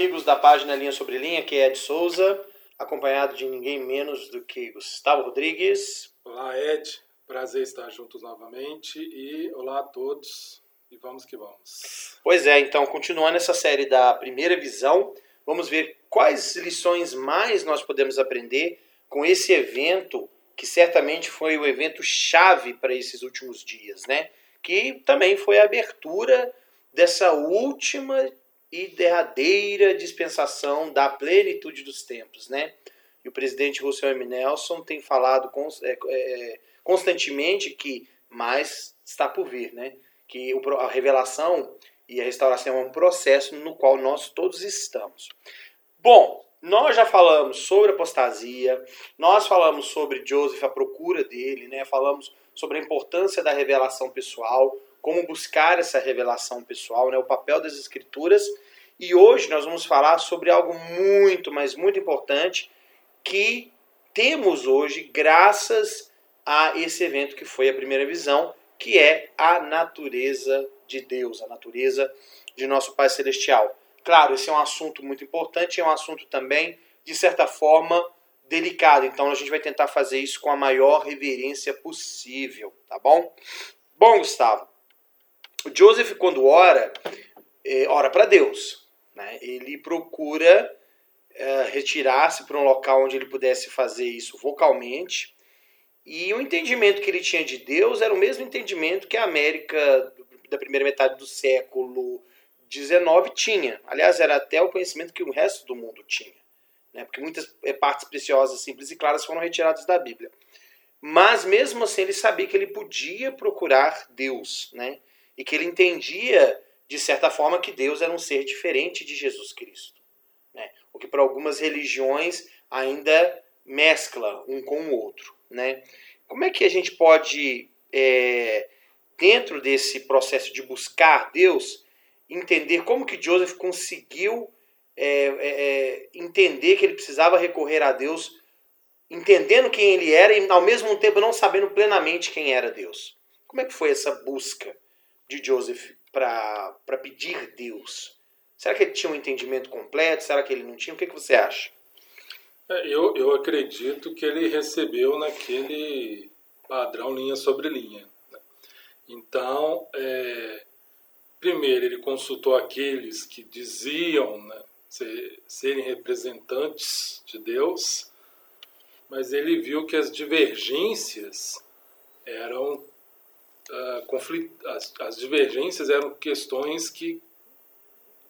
amigos da página Linha Sobre Linha, que é Ed Souza, acompanhado de ninguém menos do que Gustavo Rodrigues. Olá, Ed. Prazer estar juntos novamente e olá a todos e vamos que vamos. Pois é, então, continuando essa série da primeira visão, vamos ver quais lições mais nós podemos aprender com esse evento que certamente foi o evento chave para esses últimos dias, né? Que também foi a abertura dessa última e derradeira dispensação da plenitude dos tempos, né? E o presidente Russell M. Nelson tem falado é, é, constantemente que mais está por vir, né? Que a revelação e a restauração é um processo no qual nós todos estamos. Bom, nós já falamos sobre apostasia, nós falamos sobre Joseph, a procura dele, né? Falamos sobre a importância da revelação pessoal, como buscar essa revelação pessoal, né, o papel das escrituras. E hoje nós vamos falar sobre algo muito, mas muito importante que temos hoje graças a esse evento que foi a primeira visão, que é a natureza de Deus, a natureza de nosso Pai Celestial. Claro, esse é um assunto muito importante, é um assunto também, de certa forma, delicado. Então a gente vai tentar fazer isso com a maior reverência possível, tá bom? Bom, Gustavo, o Joseph, quando ora, é, ora para Deus. Né? Ele procura é, retirar-se para um local onde ele pudesse fazer isso vocalmente. E o entendimento que ele tinha de Deus era o mesmo entendimento que a América da primeira metade do século XIX tinha. Aliás, era até o conhecimento que o resto do mundo tinha. Né? Porque muitas é, partes preciosas, simples e claras foram retiradas da Bíblia. Mas mesmo assim ele sabia que ele podia procurar Deus. Né? E que ele entendia, de certa forma, que Deus era um ser diferente de Jesus Cristo. Né? O que para algumas religiões ainda mescla um com o outro. Né? Como é que a gente pode, é, dentro desse processo de buscar Deus, entender como que Joseph conseguiu é, é, é entender que ele precisava recorrer a Deus, entendendo quem ele era e ao mesmo tempo não sabendo plenamente quem era Deus? Como é que foi essa busca? De Joseph para pedir Deus? Será que ele tinha um entendimento completo? Será que ele não tinha? O que, que você acha? É, eu, eu acredito que ele recebeu naquele padrão linha sobre linha. Né? Então, é, primeiro, ele consultou aqueles que diziam né, ser, serem representantes de Deus, mas ele viu que as divergências eram uh, conflit... as, as, divergências eram questões que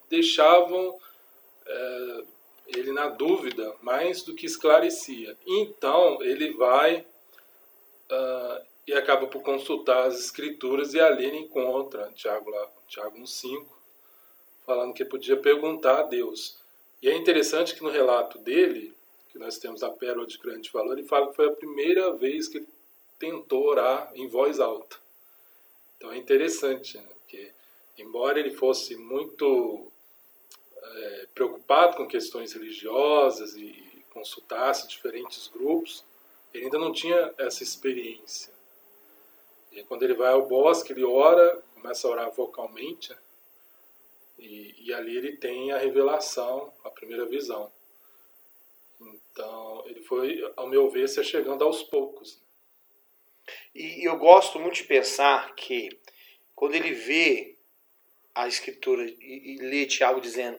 deixavam uh, ele na dúvida mais do que esclarecia. Então ele vai uh, e acaba por consultar as escrituras e ali ele encontra Tiago, lá, Tiago 1,5 falando que podia perguntar a Deus. E é interessante que no relato dele, que nós temos a pérola de grande valor, ele fala que foi a primeira vez que ele tentou orar em voz alta. Então é interessante, né? porque embora ele fosse muito é, preocupado com questões religiosas e consultasse diferentes grupos, ele ainda não tinha essa experiência. E quando ele vai ao bosque, ele ora, começa a orar vocalmente, né? e, e ali ele tem a revelação, a primeira visão. Então, ele foi, ao meu ver, se chegando aos poucos. E eu gosto muito de pensar que quando ele vê a escritura e, e lê Tiago dizendo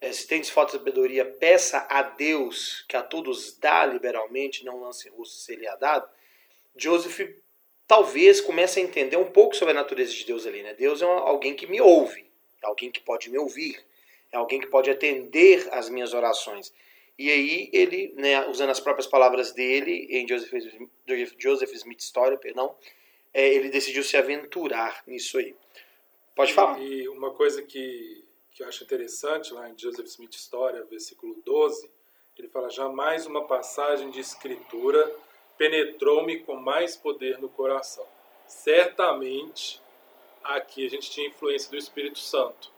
é, se tem falta de sabedoria, peça a Deus que a todos dá liberalmente, não lance rosto se ele é dado. Joseph talvez comece a entender um pouco sobre a natureza de Deus ali. Né? Deus é alguém que me ouve, é alguém que pode me ouvir, é alguém que pode atender às minhas orações. E aí ele, né, usando as próprias palavras dele, em Joseph, Joseph Smith Story, perdão, é, ele decidiu se aventurar nisso aí. Pode falar. E, e uma coisa que, que eu acho interessante lá em Joseph Smith História, versículo 12, ele fala: Jamais uma passagem de escritura penetrou-me com mais poder no coração. Certamente aqui a gente tinha influência do Espírito Santo.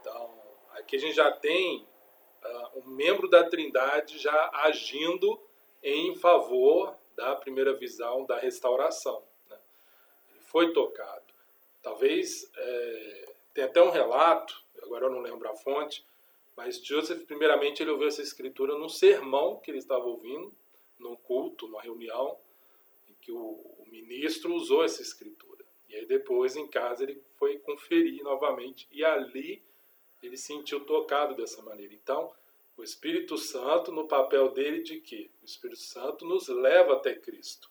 Então, aqui a gente já tem uh, um membro da Trindade já agindo em favor da primeira visão da restauração. Né? Ele foi tocado. Talvez é, tem até um relato, agora eu não lembro a fonte, Mas Joseph, primeiramente, ele ouviu essa escritura num sermão que ele estava ouvindo, num culto, numa reunião, em que o, o ministro usou essa escritura. E aí depois, em casa, ele foi conferir novamente e ali ele sentiu tocado dessa maneira. Então, o Espírito Santo, no papel dele de quê? O Espírito Santo nos leva até Cristo.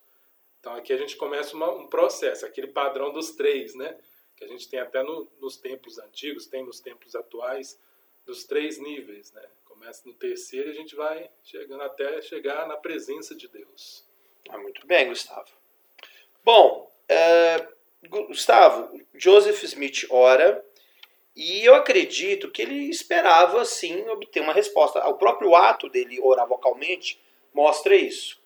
Então aqui a gente começa uma, um processo, aquele padrão dos três, né? Que a gente tem até no, nos tempos antigos, tem nos tempos atuais, dos três níveis, né? Começa no terceiro e a gente vai chegando até chegar na presença de Deus. Ah, muito bem, Gustavo. Bom, é, Gustavo, Joseph Smith ora e eu acredito que ele esperava, sim, obter uma resposta. O próprio ato dele orar vocalmente mostra isso.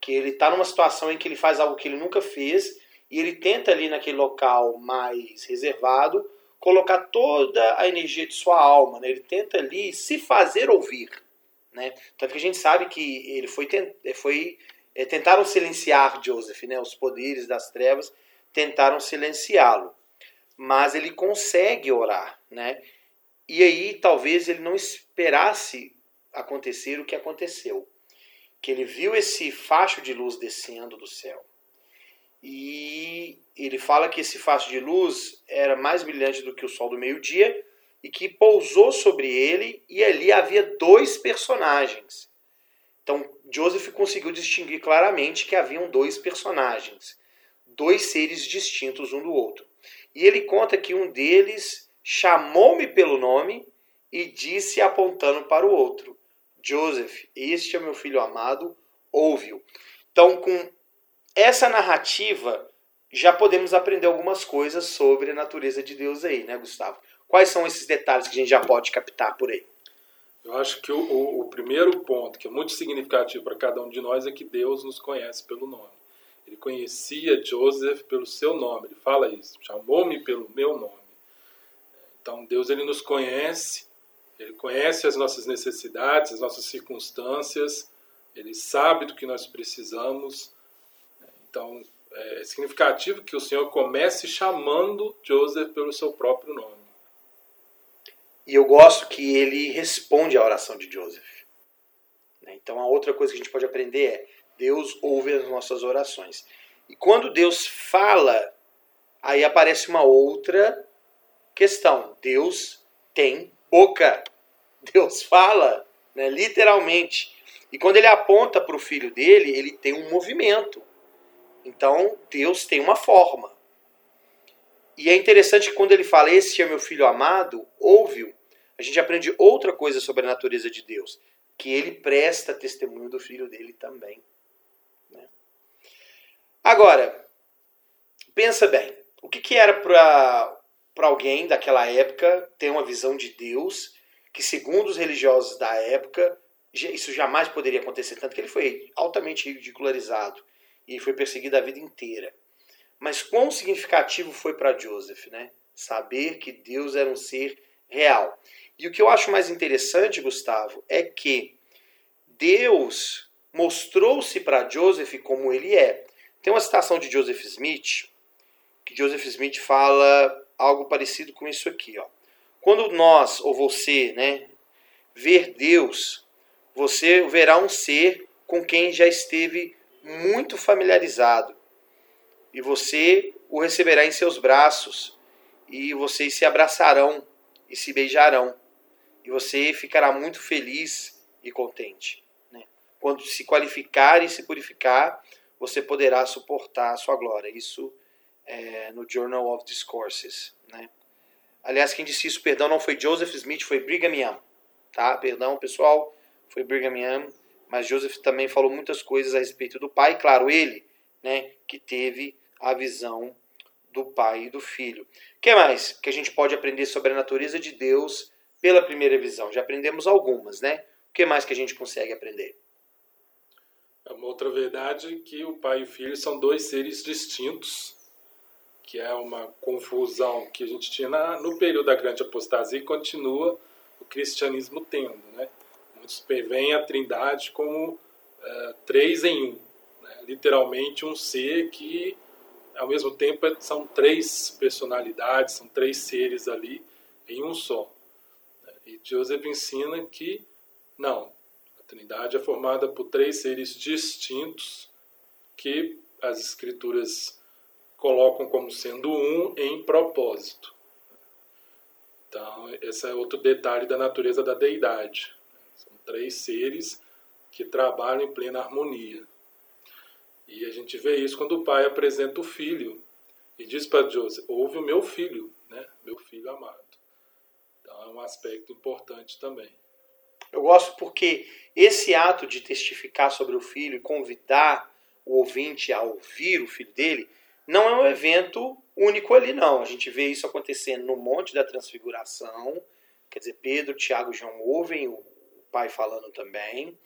Que ele está numa situação em que ele faz algo que ele nunca fez e ele tenta ali naquele local mais reservado colocar toda a energia de sua alma. Né? Ele tenta ali se fazer ouvir. Né? Tanto que a gente sabe que ele foi, foi é, tentaram silenciar Joseph, né? os poderes das trevas tentaram silenciá-lo mas ele consegue orar, né? E aí talvez ele não esperasse acontecer o que aconteceu, que ele viu esse facho de luz descendo do céu. E ele fala que esse facho de luz era mais brilhante do que o sol do meio-dia e que pousou sobre ele e ali havia dois personagens. Então Joseph conseguiu distinguir claramente que haviam dois personagens, dois seres distintos um do outro. E ele conta que um deles chamou-me pelo nome e disse apontando para o outro: Joseph, este é meu filho amado, ouve-o. Então, com essa narrativa, já podemos aprender algumas coisas sobre a natureza de Deus aí, né, Gustavo? Quais são esses detalhes que a gente já pode captar por aí? Eu acho que o, o, o primeiro ponto, que é muito significativo para cada um de nós, é que Deus nos conhece pelo nome. Ele conhecia Joseph pelo seu nome. Ele fala isso. Chamou-me pelo meu nome. Então Deus ele nos conhece. Ele conhece as nossas necessidades, as nossas circunstâncias. Ele sabe do que nós precisamos. Então é significativo que o Senhor comece chamando Joseph pelo seu próprio nome. E eu gosto que ele responde à oração de Joseph. Então a outra coisa que a gente pode aprender é Deus ouve as nossas orações. E quando Deus fala, aí aparece uma outra questão. Deus tem boca. Deus fala, né, literalmente. E quando ele aponta para o filho dele, ele tem um movimento. Então, Deus tem uma forma. E é interessante que quando ele fala, esse é meu filho amado, ouve-o, a gente aprende outra coisa sobre a natureza de Deus, que ele presta testemunho do filho dele também. Agora, pensa bem, o que, que era para alguém daquela época ter uma visão de Deus que, segundo os religiosos da época, isso jamais poderia acontecer, tanto que ele foi altamente ridicularizado e foi perseguido a vida inteira. Mas quão significativo foi para Joseph, né? Saber que Deus era um ser real. E o que eu acho mais interessante, Gustavo, é que Deus mostrou-se para Joseph como ele é. Tem uma citação de Joseph Smith, que Joseph Smith fala algo parecido com isso aqui. Ó. Quando nós, ou você, né, ver Deus, você verá um ser com quem já esteve muito familiarizado. E você o receberá em seus braços, e vocês se abraçarão e se beijarão. E você ficará muito feliz e contente. Né? Quando se qualificar e se purificar, você poderá suportar a sua glória. Isso é no Journal of Discourses. Né? Aliás, quem disse isso, perdão, não foi Joseph Smith, foi Brigham Young. Tá? Perdão, pessoal, foi Brigham Young. Mas Joseph também falou muitas coisas a respeito do pai. Claro, ele né, que teve a visão do pai e do filho. O que mais que a gente pode aprender sobre a natureza de Deus pela primeira visão? Já aprendemos algumas, né? O que mais que a gente consegue aprender? É uma outra verdade que o pai e o filho são dois seres distintos, que é uma confusão que a gente tinha na, no período da grande apostasia e continua o cristianismo tendo. Né? Muitos veem a trindade como é, três em um, né? literalmente um ser que ao mesmo tempo são três personalidades, são três seres ali em um só. E Joseph ensina que não, Trindade é formada por três seres distintos que as Escrituras colocam como sendo um em propósito. Então, esse é outro detalhe da natureza da deidade. São três seres que trabalham em plena harmonia. E a gente vê isso quando o pai apresenta o filho e diz para Joseph: Ouve o meu filho, né? meu filho amado. Então, é um aspecto importante também. Eu gosto porque esse ato de testificar sobre o filho e convidar o ouvinte a ouvir o filho dele não é um evento único ali, não. A gente vê isso acontecendo no Monte da Transfiguração. Quer dizer, Pedro, Tiago e João ouvem o pai falando também.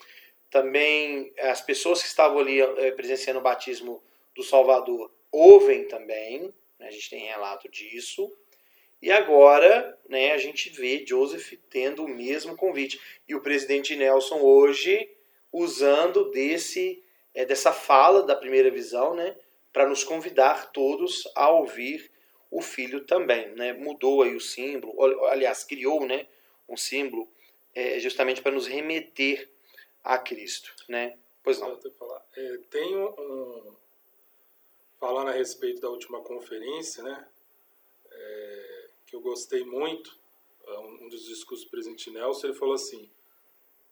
Também as pessoas que estavam ali eh, presenciando o batismo do Salvador ouvem também. Né? A gente tem relato disso. E agora né, a gente vê Joseph tendo o mesmo convite. E o presidente Nelson hoje usando desse, é, dessa fala da primeira visão, né? para nos convidar todos a ouvir o filho também. Né? Mudou aí o símbolo, aliás, criou né, um símbolo é, justamente para nos remeter a Cristo. Né? Pois não. É, tem um, falando a respeito da última conferência, né, é, que eu gostei muito, é, um dos discursos do presidente Nelson, ele falou assim,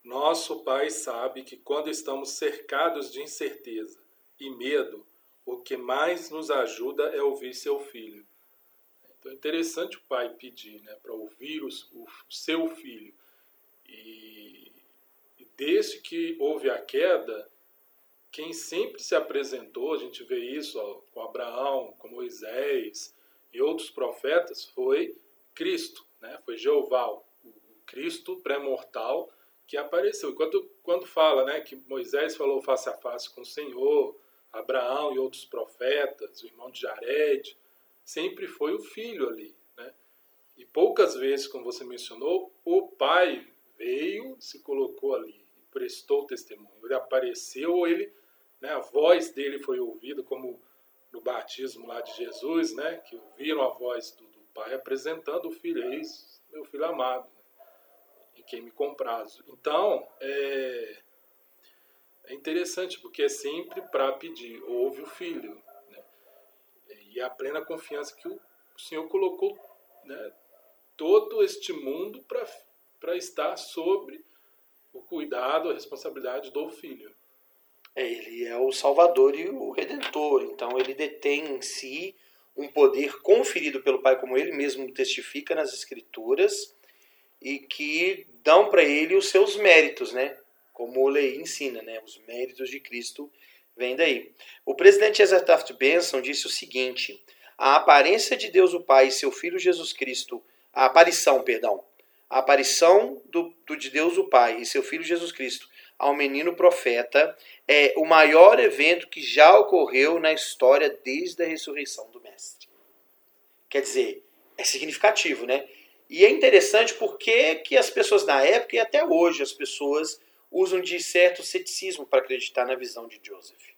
nosso Pai sabe que quando estamos cercados de incerteza e medo, o que mais nos ajuda é ouvir seu filho. Então é interessante o pai pedir né, para ouvir o, o, seu filho. E, e desde que houve a queda, quem sempre se apresentou, a gente vê isso ó, com Abraão, com Moisés e outros profetas, foi Cristo, né? foi Jeová, o Cristo pré-mortal que apareceu. Enquanto quando fala né, que Moisés falou face a face com o Senhor, Abraão e outros profetas, o irmão de Jared, sempre foi o filho ali. Né? E poucas vezes, como você mencionou, o pai veio, se colocou ali, prestou testemunho. Ele apareceu, ele, né, a voz dele foi ouvida, como no batismo lá de Jesus, né, que ouviram a voz do, do pai apresentando o filho, eis meu filho amado, né, em quem me comprazo. Então, é, é interessante, porque é sempre para pedir, ouve o filho. Né? E é a plena confiança que o Senhor colocou né, todo este mundo para estar sobre o cuidado, a responsabilidade do filho. É, ele é o Salvador e o Redentor, então ele detém em si um poder conferido pelo Pai, como ele mesmo testifica nas Escrituras, e que dão para ele os seus méritos, né? como o Lei ensina, né? Os méritos de Cristo vêm daí. O presidente Ezra Taft Benson disse o seguinte: a aparência de Deus o Pai e seu Filho Jesus Cristo, a aparição, perdão, a aparição do, do de Deus o Pai e seu Filho Jesus Cristo ao menino profeta é o maior evento que já ocorreu na história desde a ressurreição do Mestre. Quer dizer, é significativo, né? E é interessante porque que as pessoas na época e até hoje as pessoas usam de certo ceticismo para acreditar na visão de Joseph.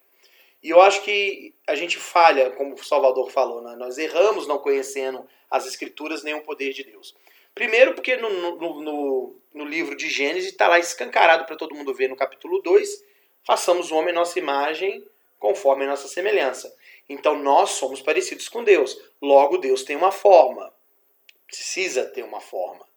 E eu acho que a gente falha, como o Salvador falou, né? nós erramos não conhecendo as Escrituras nem o poder de Deus. Primeiro, porque no, no, no, no livro de Gênesis está lá escancarado para todo mundo ver no capítulo 2: façamos o homem nossa imagem conforme a nossa semelhança. Então nós somos parecidos com Deus. Logo, Deus tem uma forma. Precisa ter uma forma.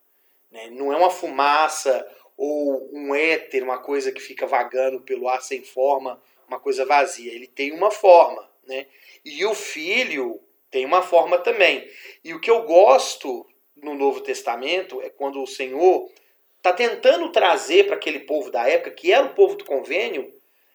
Né? Não é uma fumaça ou um éter, uma coisa que fica vagando pelo ar sem forma, uma coisa vazia. Ele tem uma forma, né? E o filho tem uma forma também. E o que eu gosto no Novo Testamento é quando o Senhor está tentando trazer para aquele povo da época, que era o povo do convênio,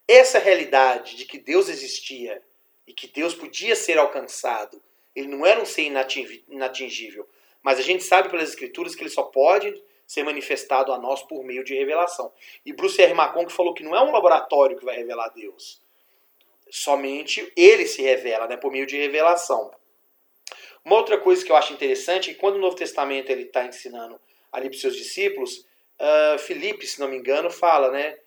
essa realidade de que Deus existia e que Deus podia ser alcançado. Ele não era um ser inatingível. Mas a gente sabe pelas Escrituras que ele só pode ser manifestado a nós por meio de revelação. E Bruce R. Macon que falou que não é um laboratório que vai revelar Deus. Somente ele se revela, né, por meio de revelação. Uma outra coisa que eu acho interessante é que quando o Novo Testamento ele está ensinando ali para os seus discípulos, uh, se não me engano, fala, né,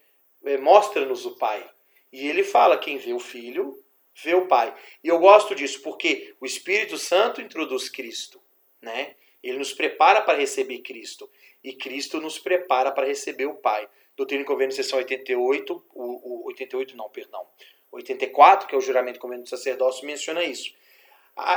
é, mostra-nos o Pai. E ele fala, quem vê o Filho, vê o Pai. E eu gosto disso porque o Espírito Santo introduz Cristo, né? Ele nos prepara para receber Cristo. e Cristo nos prepara para receber o Pai. Doutrina e Convênio, seção 88, o, o 88 não, perdão, 84, que é o juramento e convênio do sacerdócio, menciona isso.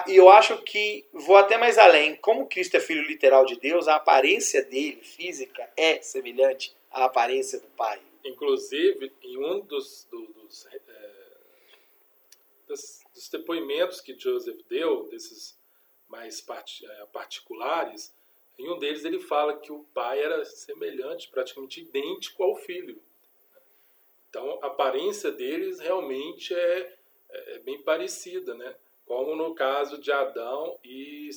E eu acho que vou até mais além. Como Cristo é filho literal de Deus, a aparência dele, física, é semelhante à aparência do Pai. Inclusive, em um dos, dos, é, dos, dos depoimentos que Joseph deu, desses mais é, particulares, em um deles ele fala que o pai era semelhante, praticamente idêntico ao filho. Então, a aparência deles realmente é, é bem parecida, né? Como no caso de Adão e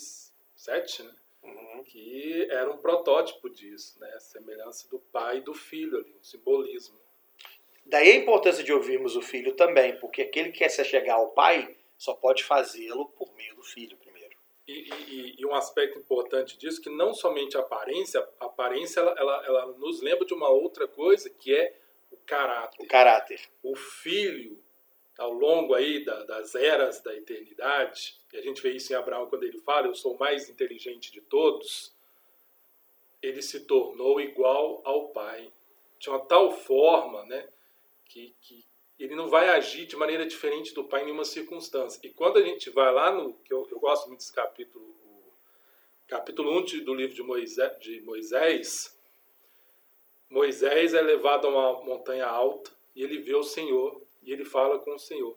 Sete, né? Uhum. que era um protótipo disso, né? a semelhança do pai e do filho ali, um simbolismo. Daí a importância de ouvirmos o filho também, porque aquele que quer se chegar ao pai só pode fazê-lo por meio do filho primeiro. E, e, e, um aspecto importante disso que não somente a aparência, a aparência ela, ela, ela nos lembra de uma outra coisa que é o caráter. O caráter. O filho ao longo aí da, das eras da eternidade, e a gente vê isso em Abraão quando ele fala, eu sou o mais inteligente de todos, ele se tornou igual ao Pai. De uma tal forma né, que, que ele não vai agir de maneira diferente do Pai em nenhuma circunstância. E quando a gente vai lá no, que eu, eu gosto muito desse capítulo, capítulo 1 do livro de Moisés, de Moisés, Moisés é levado a uma montanha alta e ele vê o Senhor e ele fala com o Senhor.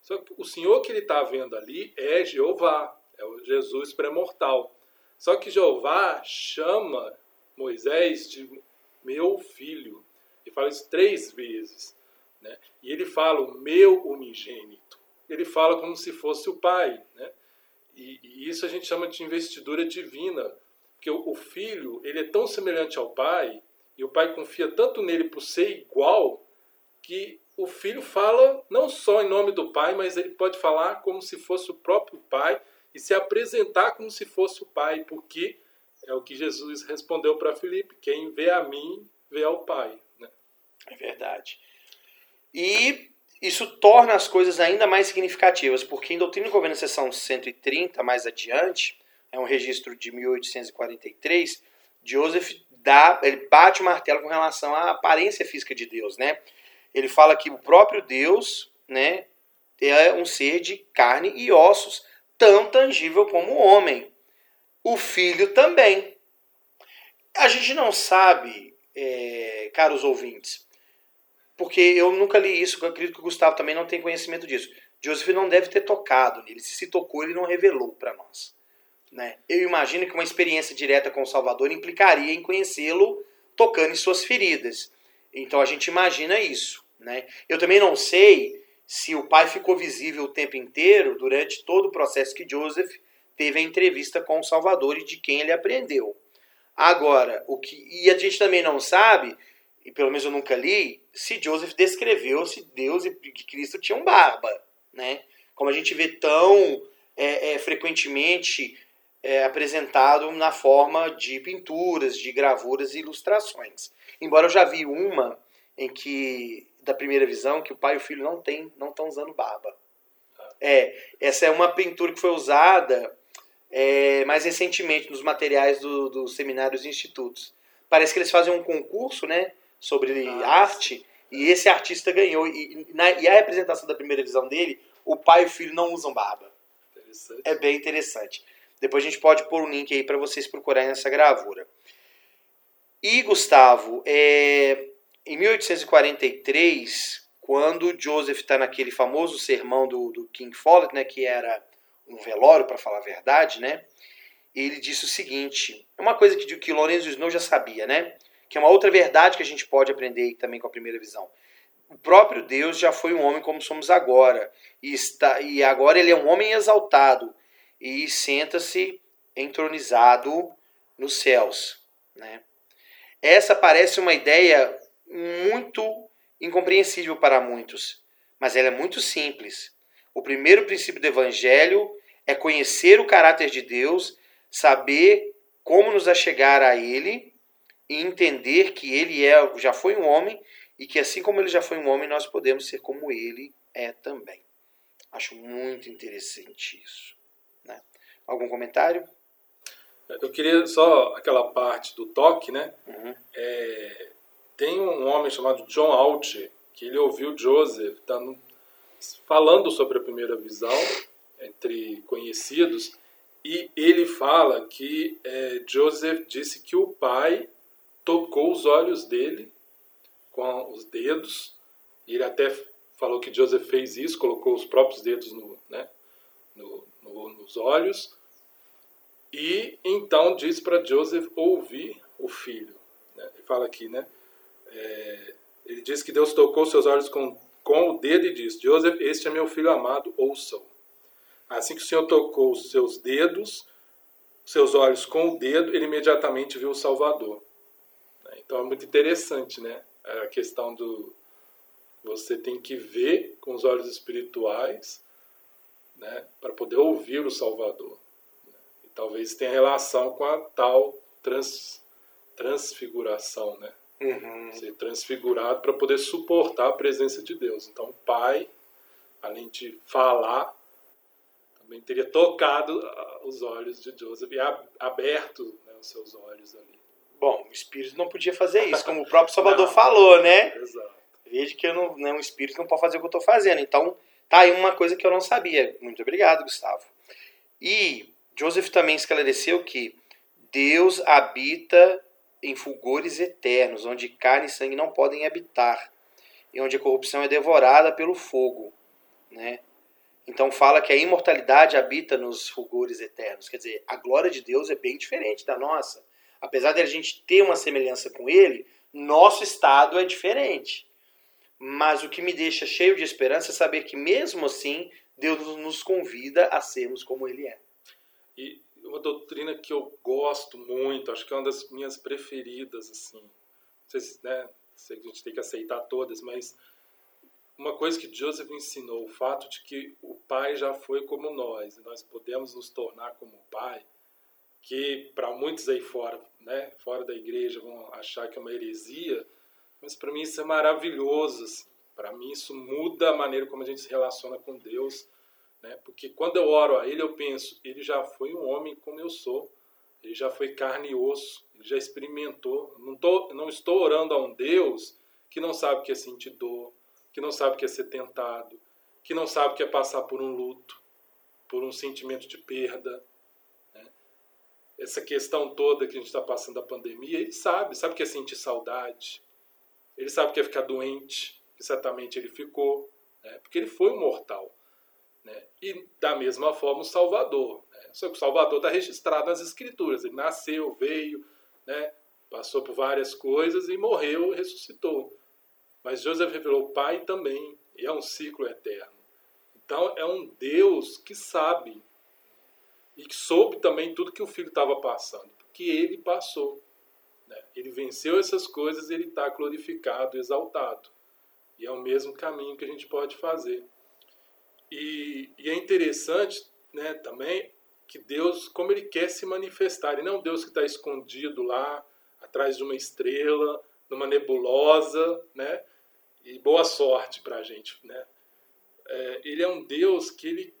Só que o Senhor que ele está vendo ali é Jeová, é o Jesus pré-mortal. Só que Jeová chama Moisés de meu filho. E fala isso três vezes. Né? E ele fala o meu unigênito. Ele fala como se fosse o pai. Né? E, e isso a gente chama de investidura divina. Porque o, o filho ele é tão semelhante ao pai, e o pai confia tanto nele por ser igual, que o filho fala não só em nome do pai, mas ele pode falar como se fosse o próprio pai e se apresentar como se fosse o pai, porque é o que Jesus respondeu para Filipe: quem vê a mim, vê ao pai. Né? É verdade. E isso torna as coisas ainda mais significativas, porque em Doutrina e Governo, seção 130, mais adiante, é um registro de 1843, Joseph dá, ele bate o martelo com relação à aparência física de Deus, né? Ele fala que o próprio Deus né, é um ser de carne e ossos, tão tangível como o homem. O filho também. A gente não sabe, é, caros ouvintes, porque eu nunca li isso, eu acredito que o Gustavo também não tem conhecimento disso. Joseph não deve ter tocado nele. Se tocou, ele não revelou para nós. Né? Eu imagino que uma experiência direta com o Salvador implicaria em conhecê-lo tocando em suas feridas. Então a gente imagina isso. Né? Eu também não sei se o pai ficou visível o tempo inteiro durante todo o processo que Joseph teve a entrevista com o Salvador e de quem ele aprendeu. Agora, o que e a gente também não sabe, e pelo menos eu nunca li, se Joseph descreveu se Deus e Cristo tinham barba, né? Como a gente vê tão é, é, frequentemente é, apresentado na forma de pinturas, de gravuras e ilustrações. Embora eu já vi uma em que da primeira visão que o pai e o filho não tem, não estão usando barba. É, essa é uma pintura que foi usada é, mais recentemente nos materiais dos do seminários e institutos. Parece que eles fazem um concurso, né, sobre ah, arte sim. e esse artista ganhou e, na, e a representação da primeira visão dele, o pai e o filho não usam barba. É bem interessante. Depois a gente pode pôr um link aí para vocês procurarem essa gravura. E Gustavo, é, em 1843, quando Joseph está naquele famoso sermão do, do King Follett, né, que era um velório, para falar a verdade, né, ele disse o seguinte, é uma coisa que, que Lorenzo Snow já sabia, né, que é uma outra verdade que a gente pode aprender também com a primeira visão. O próprio Deus já foi um homem como somos agora, e, está, e agora ele é um homem exaltado, e senta-se entronizado nos céus. Né? Essa parece uma ideia muito incompreensível para muitos, mas ela é muito simples. O primeiro princípio do Evangelho é conhecer o caráter de Deus, saber como nos achegar a Ele e entender que Ele é, já foi um homem e que assim como Ele já foi um homem, nós podemos ser como Ele é também. Acho muito interessante isso. Né? Algum comentário? Eu queria só aquela parte do toque, né? Uhum. É, tem um homem chamado John Alger, que ele ouviu Joseph dando, falando sobre a primeira visão entre conhecidos, e ele fala que é, Joseph disse que o pai tocou os olhos dele com os dedos, e ele até falou que Joseph fez isso, colocou os próprios dedos no, né, no, no, nos olhos, e então diz para Joseph ouvir o filho. Né? Ele fala aqui, né? É, ele diz que Deus tocou seus olhos com, com o dedo e disse: Joseph, este é meu filho amado, ouçam. Assim que o Senhor tocou os seus dedos, seus olhos com o dedo, ele imediatamente viu o Salvador. Então é muito interessante, né? A questão do você tem que ver com os olhos espirituais, né, para poder ouvir o Salvador. E talvez tenha relação com a tal trans, transfiguração, né? Uhum. Ser transfigurado para poder suportar a presença de Deus. Então, o Pai, além de falar, também teria tocado ah, os olhos de Joseph e aberto né, os seus olhos ali. Bom, o Espírito não podia fazer isso, como o próprio Salvador não, falou, né? Exato. Veja que eu não, né, um espírito não pode fazer o que eu estou fazendo. Então, tá aí uma coisa que eu não sabia. Muito obrigado, Gustavo. E Joseph também esclareceu que Deus habita em fulgores eternos, onde carne e sangue não podem habitar, e onde a corrupção é devorada pelo fogo. Né? Então fala que a imortalidade habita nos fulgores eternos. Quer dizer, a glória de Deus é bem diferente da nossa. Apesar de a gente ter uma semelhança com Ele, nosso estado é diferente. Mas o que me deixa cheio de esperança é saber que mesmo assim Deus nos convida a sermos como Ele é. E uma doutrina que eu gosto muito, acho que é uma das minhas preferidas, assim. Sei se, né, se a gente tem que aceitar todas, mas uma coisa que Joseph ensinou, o fato de que o pai já foi como nós, e nós podemos nos tornar como o pai, que para muitos aí fora, né, fora da igreja, vão achar que é uma heresia, mas para mim isso é maravilhoso. Assim. Para mim isso muda a maneira como a gente se relaciona com Deus né? Porque quando eu oro a Ele, eu penso, Ele já foi um homem como eu sou, Ele já foi carne e osso, Ele já experimentou. Não, tô, não estou orando a um Deus que não sabe o que é sentir dor, que não sabe o que é ser tentado, que não sabe o que é passar por um luto, por um sentimento de perda. Né? Essa questão toda que a gente está passando da pandemia, Ele sabe, sabe o que é sentir saudade, Ele sabe o que é ficar doente, que certamente Ele ficou, né? porque Ele foi um mortal. Né? E da mesma forma o Salvador. Né? Só que o Salvador está registrado nas Escrituras. Ele nasceu, veio, né? passou por várias coisas e morreu ressuscitou. Mas Joseph revelou o Pai também, e é um ciclo eterno. Então é um Deus que sabe e que soube também tudo que o filho estava passando, porque ele passou. Né? Ele venceu essas coisas ele está glorificado, exaltado. E é o mesmo caminho que a gente pode fazer. E, e é interessante né, também que Deus, como Ele quer se manifestar, Ele não é Deus que está escondido lá, atrás de uma estrela, numa nebulosa, né? E boa sorte para a gente, né? É, ele é um Deus que Ele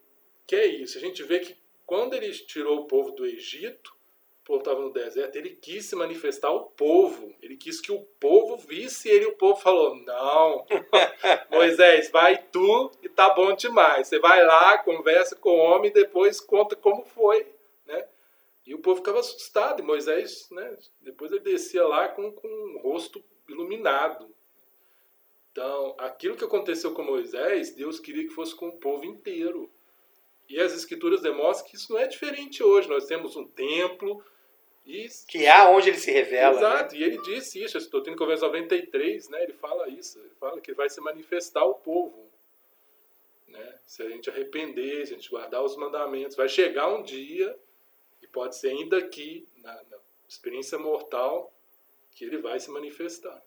quer isso. A gente vê que quando Ele tirou o povo do Egito, o povo estava no deserto, ele quis se manifestar ao povo. Ele quis que o povo visse ele. O povo falou: Não, Moisés, vai tu e tá bom demais. Você vai lá, conversa com o homem e depois conta como foi. Né? E o povo ficava assustado. E Moisés, né, depois ele descia lá com, com o rosto iluminado. Então, aquilo que aconteceu com Moisés, Deus queria que fosse com o povo inteiro. E as escrituras demonstram que isso não é diferente hoje. Nós temos um templo, isso. Que é onde ele se revela. Né? Exato, né? e ele disse isso, estou tendo conversa 93, né? ele fala isso, ele fala que vai se manifestar o povo. Né? Se a gente arrepender, se a gente guardar os mandamentos, vai chegar um dia, e pode ser ainda aqui, na, na experiência mortal, que ele vai se manifestar.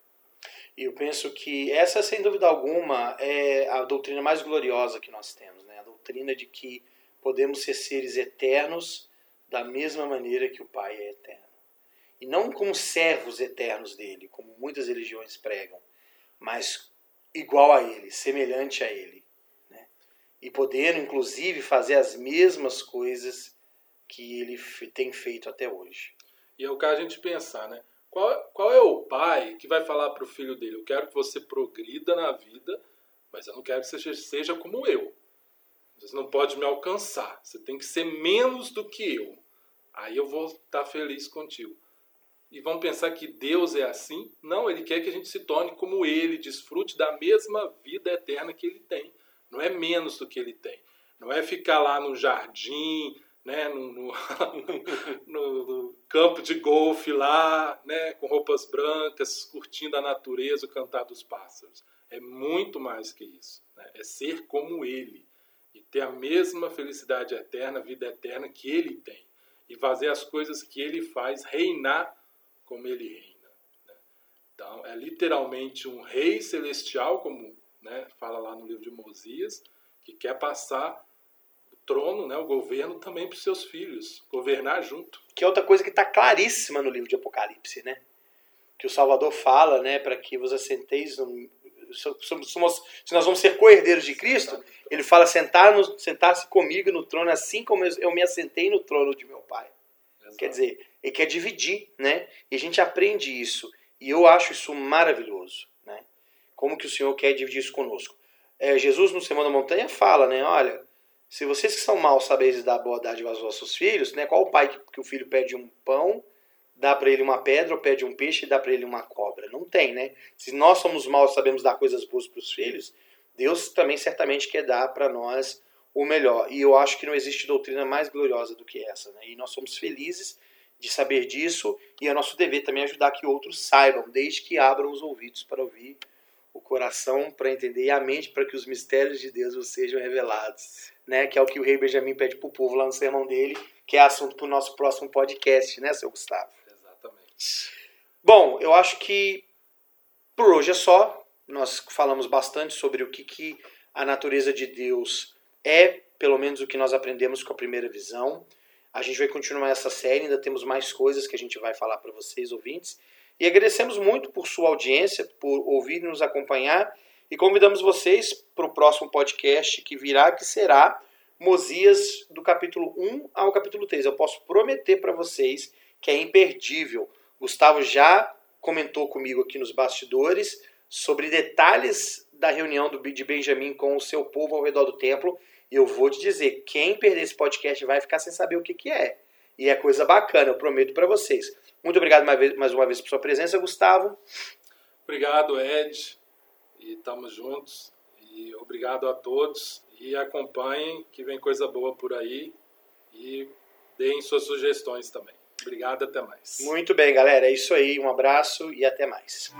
E eu penso que essa, sem dúvida alguma, é a doutrina mais gloriosa que nós temos. Né? A doutrina de que podemos ser seres eternos da mesma maneira que o Pai é eterno. E não como servos eternos dele, como muitas religiões pregam, mas igual a ele, semelhante a ele. Né? E podendo, inclusive, fazer as mesmas coisas que ele tem feito até hoje. E é o que a gente pensar, né? Qual, qual é o pai que vai falar para o filho dele? Eu quero que você progrida na vida, mas eu não quero que você seja como eu. Você não pode me alcançar. Você tem que ser menos do que eu. Aí eu vou estar feliz contigo. E vão pensar que Deus é assim? Não, Ele quer que a gente se torne como Ele, desfrute da mesma vida eterna que Ele tem. Não é menos do que Ele tem. Não é ficar lá no jardim, né, no, no, no, no, campo de golfe lá, né, com roupas brancas, curtindo a natureza, o cantar dos pássaros. É muito mais que isso. Né? É ser como ele ter a mesma felicidade eterna, vida eterna que ele tem. E fazer as coisas que ele faz, reinar como ele reina. Né? Então, é literalmente um rei celestial, como né, fala lá no livro de Mosias, que quer passar trono, né, o governo também para os seus filhos, governar junto. Que é outra coisa que está claríssima no livro de Apocalipse, né? Que o Salvador fala, né, para que vos assenteis no, somos, somos, se nós vamos ser co-herdeiros de Cristo, ele fala sentar-se sentar comigo no trono assim como eu me assentei no trono de meu Pai. Exato. Quer dizer, ele quer dividir, né? E a gente aprende isso. E eu acho isso maravilhoso, né? Como que o Senhor quer dividir isso conosco. É, Jesus no Sermão da Montanha fala, né? Olha, se vocês que são maus sabeis dar boa dádiva aos vossos filhos, né? Qual o pai que, que o filho pede um pão, dá para ele uma pedra, ou pede um peixe e dá para ele uma cobra? Não tem, né? Se nós somos maus sabemos dar coisas boas para os filhos, Deus também certamente quer dar para nós o melhor. E eu acho que não existe doutrina mais gloriosa do que essa, né? E nós somos felizes de saber disso e é nosso dever também ajudar que outros saibam, desde que abram os ouvidos para ouvir o coração para entender e a mente para que os mistérios de Deus sejam revelados, né? Que é o que o rei Benjamin pede para o povo lá no sermão dele, que é assunto para o nosso próximo podcast, né, seu Gustavo? Bom, eu acho que por hoje é só. Nós falamos bastante sobre o que, que a natureza de Deus é, pelo menos o que nós aprendemos com a primeira visão. A gente vai continuar essa série, ainda temos mais coisas que a gente vai falar para vocês, ouvintes. E agradecemos muito por sua audiência, por ouvir e nos acompanhar. E convidamos vocês para o próximo podcast que virá, que será Mosias do capítulo 1 ao capítulo 3. Eu posso prometer para vocês que é imperdível. Gustavo já comentou comigo aqui nos bastidores sobre detalhes da reunião do, de Benjamim com o seu povo ao redor do templo. E eu vou te dizer, quem perder esse podcast vai ficar sem saber o que, que é. E é coisa bacana, eu prometo para vocês. Muito obrigado mais, mais uma vez por sua presença, Gustavo. Obrigado, Ed. E estamos juntos. E obrigado a todos. E acompanhem, que vem coisa boa por aí. E deem suas sugestões também. Obrigado, até mais. Muito bem, galera. É isso aí. Um abraço e até mais.